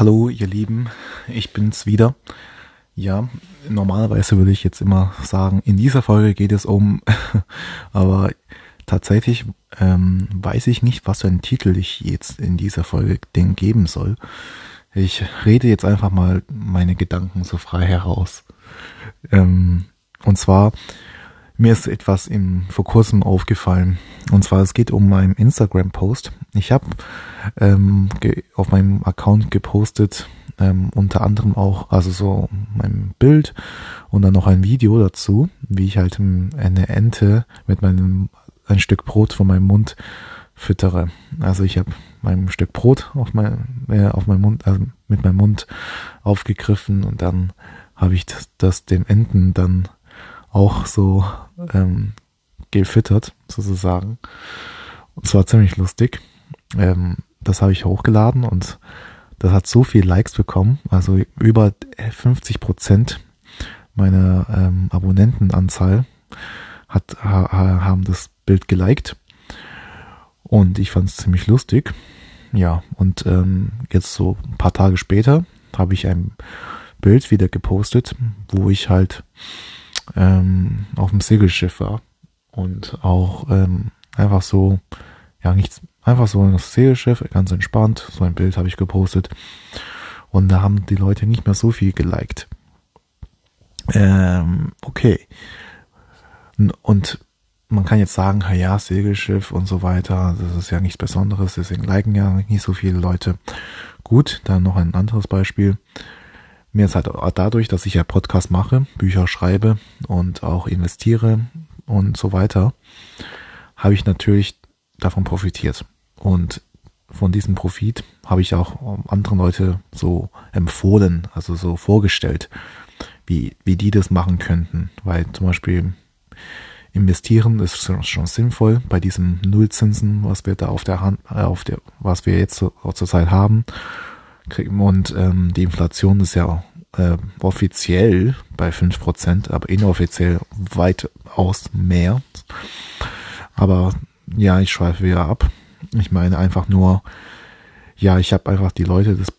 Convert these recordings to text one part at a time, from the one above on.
Hallo, ihr Lieben, ich bin's wieder. Ja, normalerweise würde ich jetzt immer sagen, in dieser Folge geht es um, aber tatsächlich ähm, weiß ich nicht, was für einen Titel ich jetzt in dieser Folge den geben soll. Ich rede jetzt einfach mal meine Gedanken so frei heraus. Ähm, und zwar, mir ist etwas im, vor kurzem aufgefallen. Und zwar, es geht um meinen Instagram-Post. Ich habe ähm, auf meinem Account gepostet, ähm, unter anderem auch, also so mein Bild und dann noch ein Video dazu, wie ich halt eine Ente mit meinem, ein Stück Brot von meinem Mund füttere. Also ich habe mein Stück Brot auf mein, äh, auf meinem Mund, also mit meinem Mund aufgegriffen und dann habe ich das, das dem Enten dann auch so ähm, gefüttert, sozusagen. Und zwar ziemlich lustig. Ähm, das habe ich hochgeladen und das hat so viel Likes bekommen, also über 50 Prozent meiner ähm, Abonnentenanzahl hat, ha, haben das Bild geliked und ich fand es ziemlich lustig. Ja, und ähm, jetzt so ein paar Tage später habe ich ein Bild wieder gepostet, wo ich halt ähm, auf dem Segelschiff war und auch ähm, einfach so, ja, nichts, einfach so ein Segelschiff, ganz entspannt, so ein Bild habe ich gepostet und da haben die Leute nicht mehr so viel geliked. Ähm, okay. Und man kann jetzt sagen, ja, Segelschiff und so weiter, das ist ja nichts Besonderes, deswegen liken ja nicht so viele Leute. Gut, dann noch ein anderes Beispiel. Mir ist halt dadurch, dass ich ja Podcast mache, Bücher schreibe und auch investiere und so weiter, habe ich natürlich davon profitiert. Und von diesem Profit habe ich auch anderen Leute so empfohlen, also so vorgestellt, wie, wie die das machen könnten. Weil zum Beispiel investieren ist schon sinnvoll bei diesem Nullzinsen, was wir da auf der Hand, äh, auf der, was wir jetzt zur Zeit haben. Und ähm, die Inflation ist ja äh, offiziell bei fünf Prozent, aber inoffiziell weitaus mehr. Aber ja, ich schweife wieder ab. Ich meine einfach nur, ja, ich habe einfach die Leute das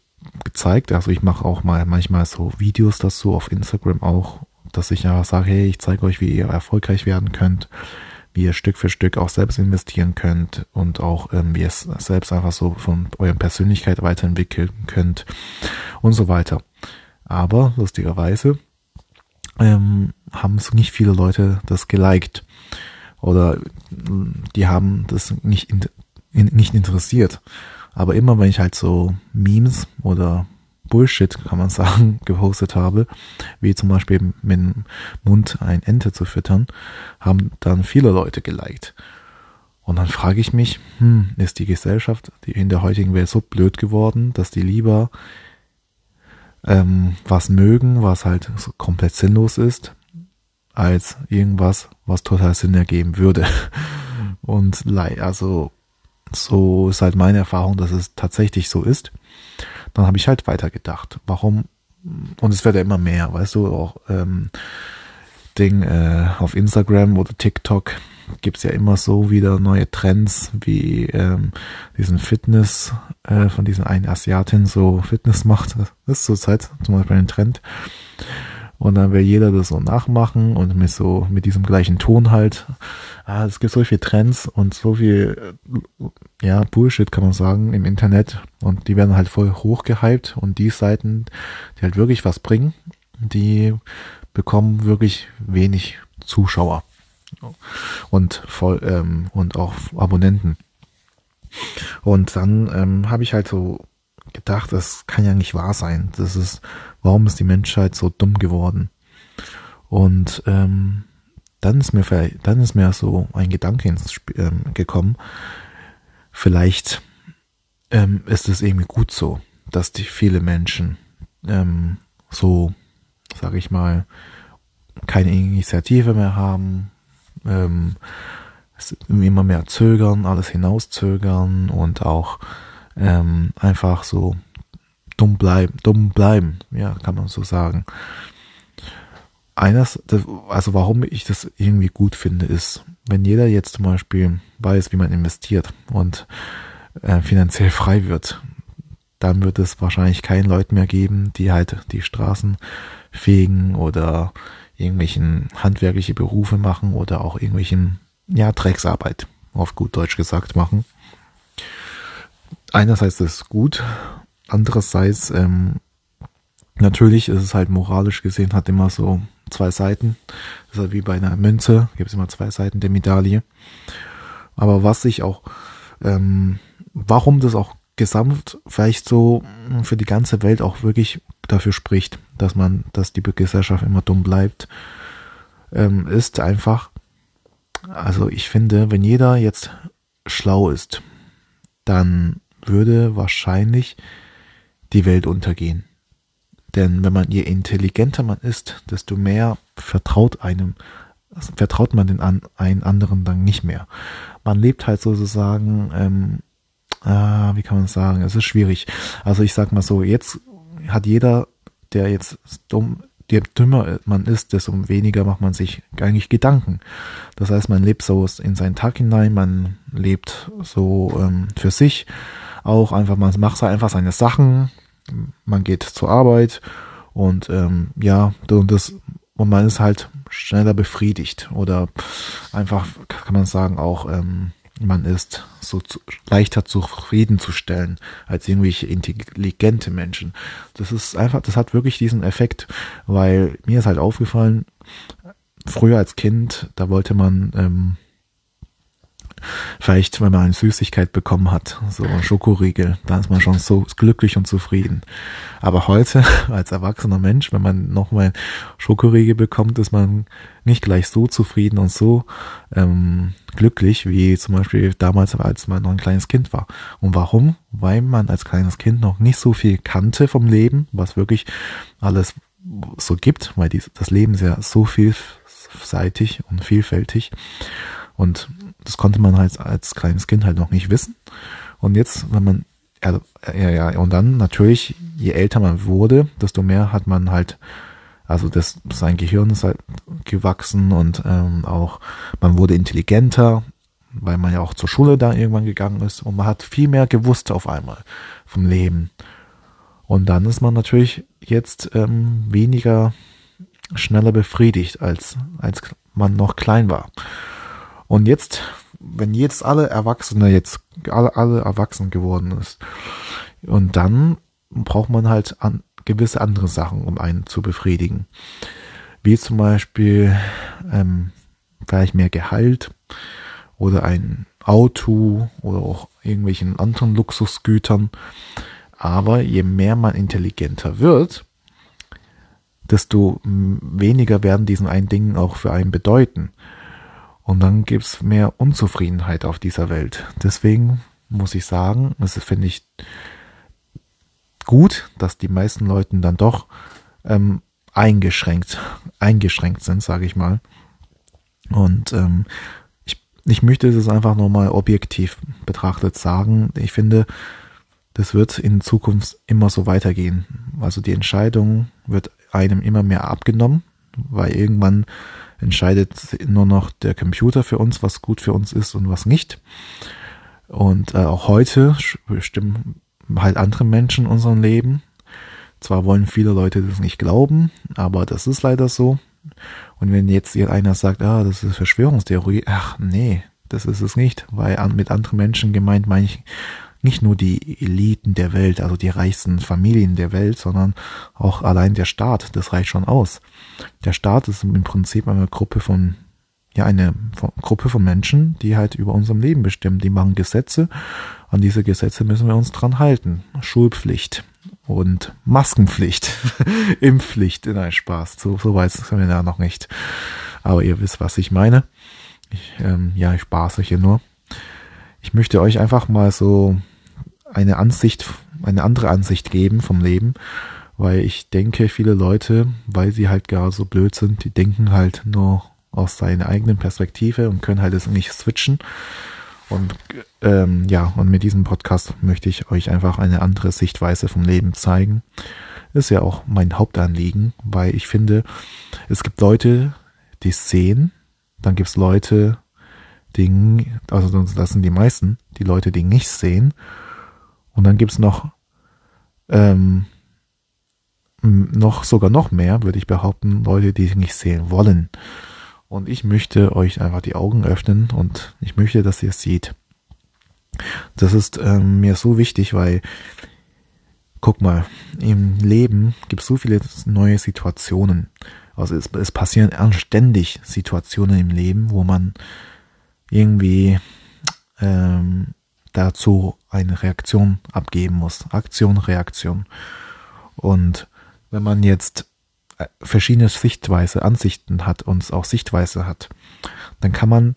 gezeigt. Also ich mache auch mal manchmal so Videos dazu auf Instagram auch, dass ich einfach sage, hey, ich zeige euch, wie ihr erfolgreich werden könnt wie ihr Stück für Stück auch selbst investieren könnt und auch ähm, wie ihr es selbst einfach so von eurer Persönlichkeit weiterentwickeln könnt und so weiter. Aber lustigerweise ähm, haben so nicht viele Leute das geliked oder die haben das nicht, in, nicht interessiert. Aber immer wenn ich halt so Memes oder Bullshit, kann man sagen, gepostet habe, wie zum Beispiel mit dem Mund ein Ente zu füttern, haben dann viele Leute geliked. Und dann frage ich mich, hm, ist die Gesellschaft in der heutigen Welt so blöd geworden, dass die lieber ähm, was mögen, was halt so komplett sinnlos ist, als irgendwas, was total Sinn ergeben würde. Und also so ist halt meine Erfahrung, dass es tatsächlich so ist. Dann habe ich halt weitergedacht. Warum? Und es wird ja immer mehr, weißt du, auch ähm, Ding äh, auf Instagram oder TikTok gibt's ja immer so wieder neue Trends, wie ähm, diesen Fitness äh, von diesen einen Asiatin so Fitness macht. Das ist zurzeit zum Beispiel ein Trend. Und dann will jeder das so nachmachen und mit so, mit diesem gleichen Ton halt. Ah, es gibt so viele Trends und so viel, ja, Bullshit kann man sagen im Internet. Und die werden halt voll hochgehypt und die Seiten, die halt wirklich was bringen, die bekommen wirklich wenig Zuschauer und voll ähm, und auch Abonnenten. Und dann ähm, habe ich halt so gedacht, das kann ja nicht wahr sein. Das ist, warum ist die Menschheit so dumm geworden? Und ähm, dann ist mir dann ist mir so ein Gedanke ins Spiel ähm, gekommen. Vielleicht ähm, ist es irgendwie gut so, dass die viele Menschen ähm, so, sage ich mal, keine Initiative mehr haben, ähm, immer mehr zögern, alles hinauszögern und auch ähm, einfach so dumm bleiben, dumm bleiben, ja, kann man so sagen. Eines, also warum ich das irgendwie gut finde, ist, wenn jeder jetzt zum Beispiel weiß, wie man investiert und äh, finanziell frei wird, dann wird es wahrscheinlich keinen Leuten mehr geben, die halt die Straßen fegen oder irgendwelchen handwerkliche Berufe machen oder auch irgendwelchen, ja, Drecksarbeit, auf gut Deutsch gesagt, machen. Einerseits ist es gut, andererseits, ähm, natürlich ist es halt moralisch gesehen, hat immer so zwei Seiten. Das ist halt wie bei einer Münze, gibt es immer zwei Seiten der Medaille. Aber was ich auch, ähm, warum das auch gesamt vielleicht so für die ganze Welt auch wirklich dafür spricht, dass man, dass die Gesellschaft immer dumm bleibt, ähm, ist einfach, also ich finde, wenn jeder jetzt schlau ist, dann würde wahrscheinlich die Welt untergehen. Denn wenn man je intelligenter man ist, desto mehr vertraut einem, vertraut man den an, einen anderen dann nicht mehr. Man lebt halt sozusagen ähm, ah, wie kann man sagen, es ist schwierig. Also ich sag mal so, jetzt hat jeder, der jetzt dumm, je dümmer man ist, desto weniger macht man sich eigentlich Gedanken. Das heißt, man lebt so in seinen Tag hinein, man lebt so ähm, für sich auch einfach, man macht einfach seine Sachen, man geht zur Arbeit und ähm, ja, und das und man ist halt schneller befriedigt oder einfach kann man sagen auch ähm, man ist so zu, leichter zufriedenzustellen als irgendwelche intelligente Menschen. Das ist einfach, das hat wirklich diesen Effekt, weil mir ist halt aufgefallen, früher als Kind, da wollte man ähm, Vielleicht, wenn man eine Süßigkeit bekommen hat, so ein Schokoriegel, dann ist man schon so glücklich und zufrieden. Aber heute, als erwachsener Mensch, wenn man nochmal Schokoriegel bekommt, ist man nicht gleich so zufrieden und so ähm, glücklich, wie zum Beispiel damals, als man noch ein kleines Kind war. Und warum? Weil man als kleines Kind noch nicht so viel kannte vom Leben, was wirklich alles so gibt, weil die, das Leben ist ja so vielseitig und vielfältig. Und das konnte man halt als kleines Kind halt noch nicht wissen. Und jetzt, wenn man, ja, ja, und dann natürlich, je älter man wurde, desto mehr hat man halt, also das, sein Gehirn ist halt gewachsen und ähm, auch man wurde intelligenter, weil man ja auch zur Schule da irgendwann gegangen ist und man hat viel mehr gewusst auf einmal vom Leben. Und dann ist man natürlich jetzt ähm, weniger schneller befriedigt, als, als man noch klein war. Und jetzt, wenn jetzt alle Erwachsene jetzt alle, alle erwachsen geworden ist, und dann braucht man halt an, gewisse andere Sachen, um einen zu befriedigen. Wie zum Beispiel ähm, vielleicht mehr Gehalt oder ein Auto oder auch irgendwelchen anderen Luxusgütern. Aber je mehr man intelligenter wird, desto weniger werden diesen einen Dingen auch für einen bedeuten. Und dann gibt's mehr Unzufriedenheit auf dieser Welt. Deswegen muss ich sagen, es finde ich gut, dass die meisten Leuten dann doch ähm, eingeschränkt, eingeschränkt sind, sage ich mal. Und ähm, ich, ich möchte es einfach nochmal objektiv betrachtet sagen. Ich finde, das wird in Zukunft immer so weitergehen. Also die Entscheidung wird einem immer mehr abgenommen, weil irgendwann entscheidet nur noch der Computer für uns, was gut für uns ist und was nicht. Und äh, auch heute bestimmen halt andere Menschen unseren Leben. Zwar wollen viele Leute das nicht glauben, aber das ist leider so. Und wenn jetzt einer sagt, ah, das ist Verschwörungstheorie, ach nee, das ist es nicht, weil mit anderen Menschen gemeint meine ich nicht nur die Eliten der Welt, also die reichsten Familien der Welt, sondern auch allein der Staat, das reicht schon aus. Der Staat ist im Prinzip eine Gruppe von, ja, eine Gruppe von Menschen, die halt über unserem Leben bestimmen. Die machen Gesetze. An diese Gesetze müssen wir uns dran halten. Schulpflicht und Maskenpflicht, Impfpflicht, nein, Spaß. So, so weit sind wir da noch nicht. Aber ihr wisst, was ich meine. Ich, ähm, ja, ich spaße hier nur. Ich möchte euch einfach mal so eine Ansicht, eine andere Ansicht geben vom Leben, weil ich denke, viele Leute, weil sie halt gar so blöd sind, die denken halt nur aus seiner eigenen Perspektive und können halt es nicht switchen. Und ähm, ja, und mit diesem Podcast möchte ich euch einfach eine andere Sichtweise vom Leben zeigen. Ist ja auch mein Hauptanliegen, weil ich finde, es gibt Leute, die sehen, dann gibt es Leute, die, also das sind die meisten, die Leute, die nicht sehen und dann gibt's noch ähm, noch sogar noch mehr, würde ich behaupten, Leute, die nicht sehen wollen. Und ich möchte euch einfach die Augen öffnen und ich möchte, dass ihr es seht. Das ist ähm, mir so wichtig, weil guck mal, im Leben gibt es so viele neue Situationen. Also es, es passieren ständig Situationen im Leben, wo man irgendwie ähm, dazu eine Reaktion abgeben muss. Aktion, Reaktion. Und wenn man jetzt äh, verschiedene Sichtweise, Ansichten hat und auch Sichtweise hat, dann kann man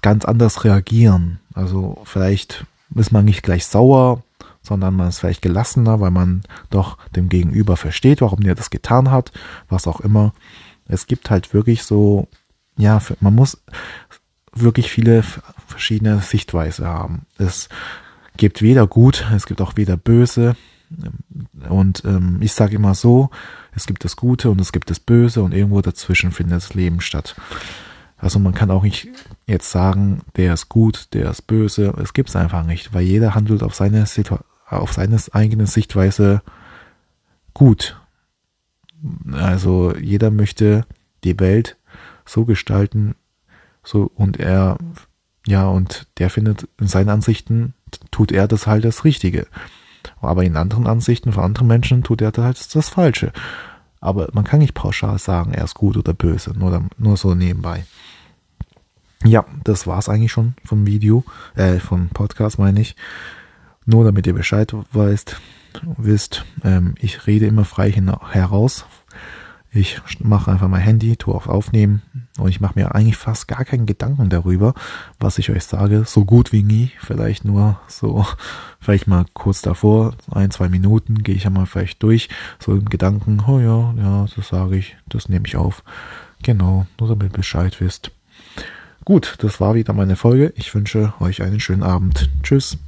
ganz anders reagieren. Also vielleicht ist man nicht gleich sauer, sondern man ist vielleicht gelassener, weil man doch dem Gegenüber versteht, warum der das getan hat, was auch immer. Es gibt halt wirklich so, ja, man muss wirklich viele verschiedene Sichtweise haben. Es gibt weder gut, es gibt auch weder böse. Und ähm, ich sage immer so, es gibt das Gute und es gibt das Böse und irgendwo dazwischen findet das Leben statt. Also man kann auch nicht jetzt sagen, der ist gut, der ist böse. Es gibt es einfach nicht, weil jeder handelt auf seine auf seine eigene Sichtweise gut. Also jeder möchte die Welt so gestalten, so und er ja und der findet in seinen Ansichten tut er das halt das Richtige. Aber in anderen Ansichten von anderen Menschen tut er das halt das Falsche. Aber man kann nicht pauschal sagen, er ist gut oder böse, nur, nur so nebenbei. Ja, das war's eigentlich schon vom Video, äh, vom Podcast meine ich. Nur damit ihr Bescheid weißt, wisst, ähm, ich rede immer frei heraus. Ich mache einfach mein Handy, tue auf Aufnehmen und ich mache mir eigentlich fast gar keinen Gedanken darüber, was ich euch sage. So gut wie nie. Vielleicht nur so, vielleicht mal kurz davor, ein, zwei Minuten gehe ich einmal vielleicht durch, so im Gedanken, oh ja, ja, das sage ich, das nehme ich auf. Genau, nur damit Bescheid wisst. Gut, das war wieder meine Folge. Ich wünsche euch einen schönen Abend. Tschüss.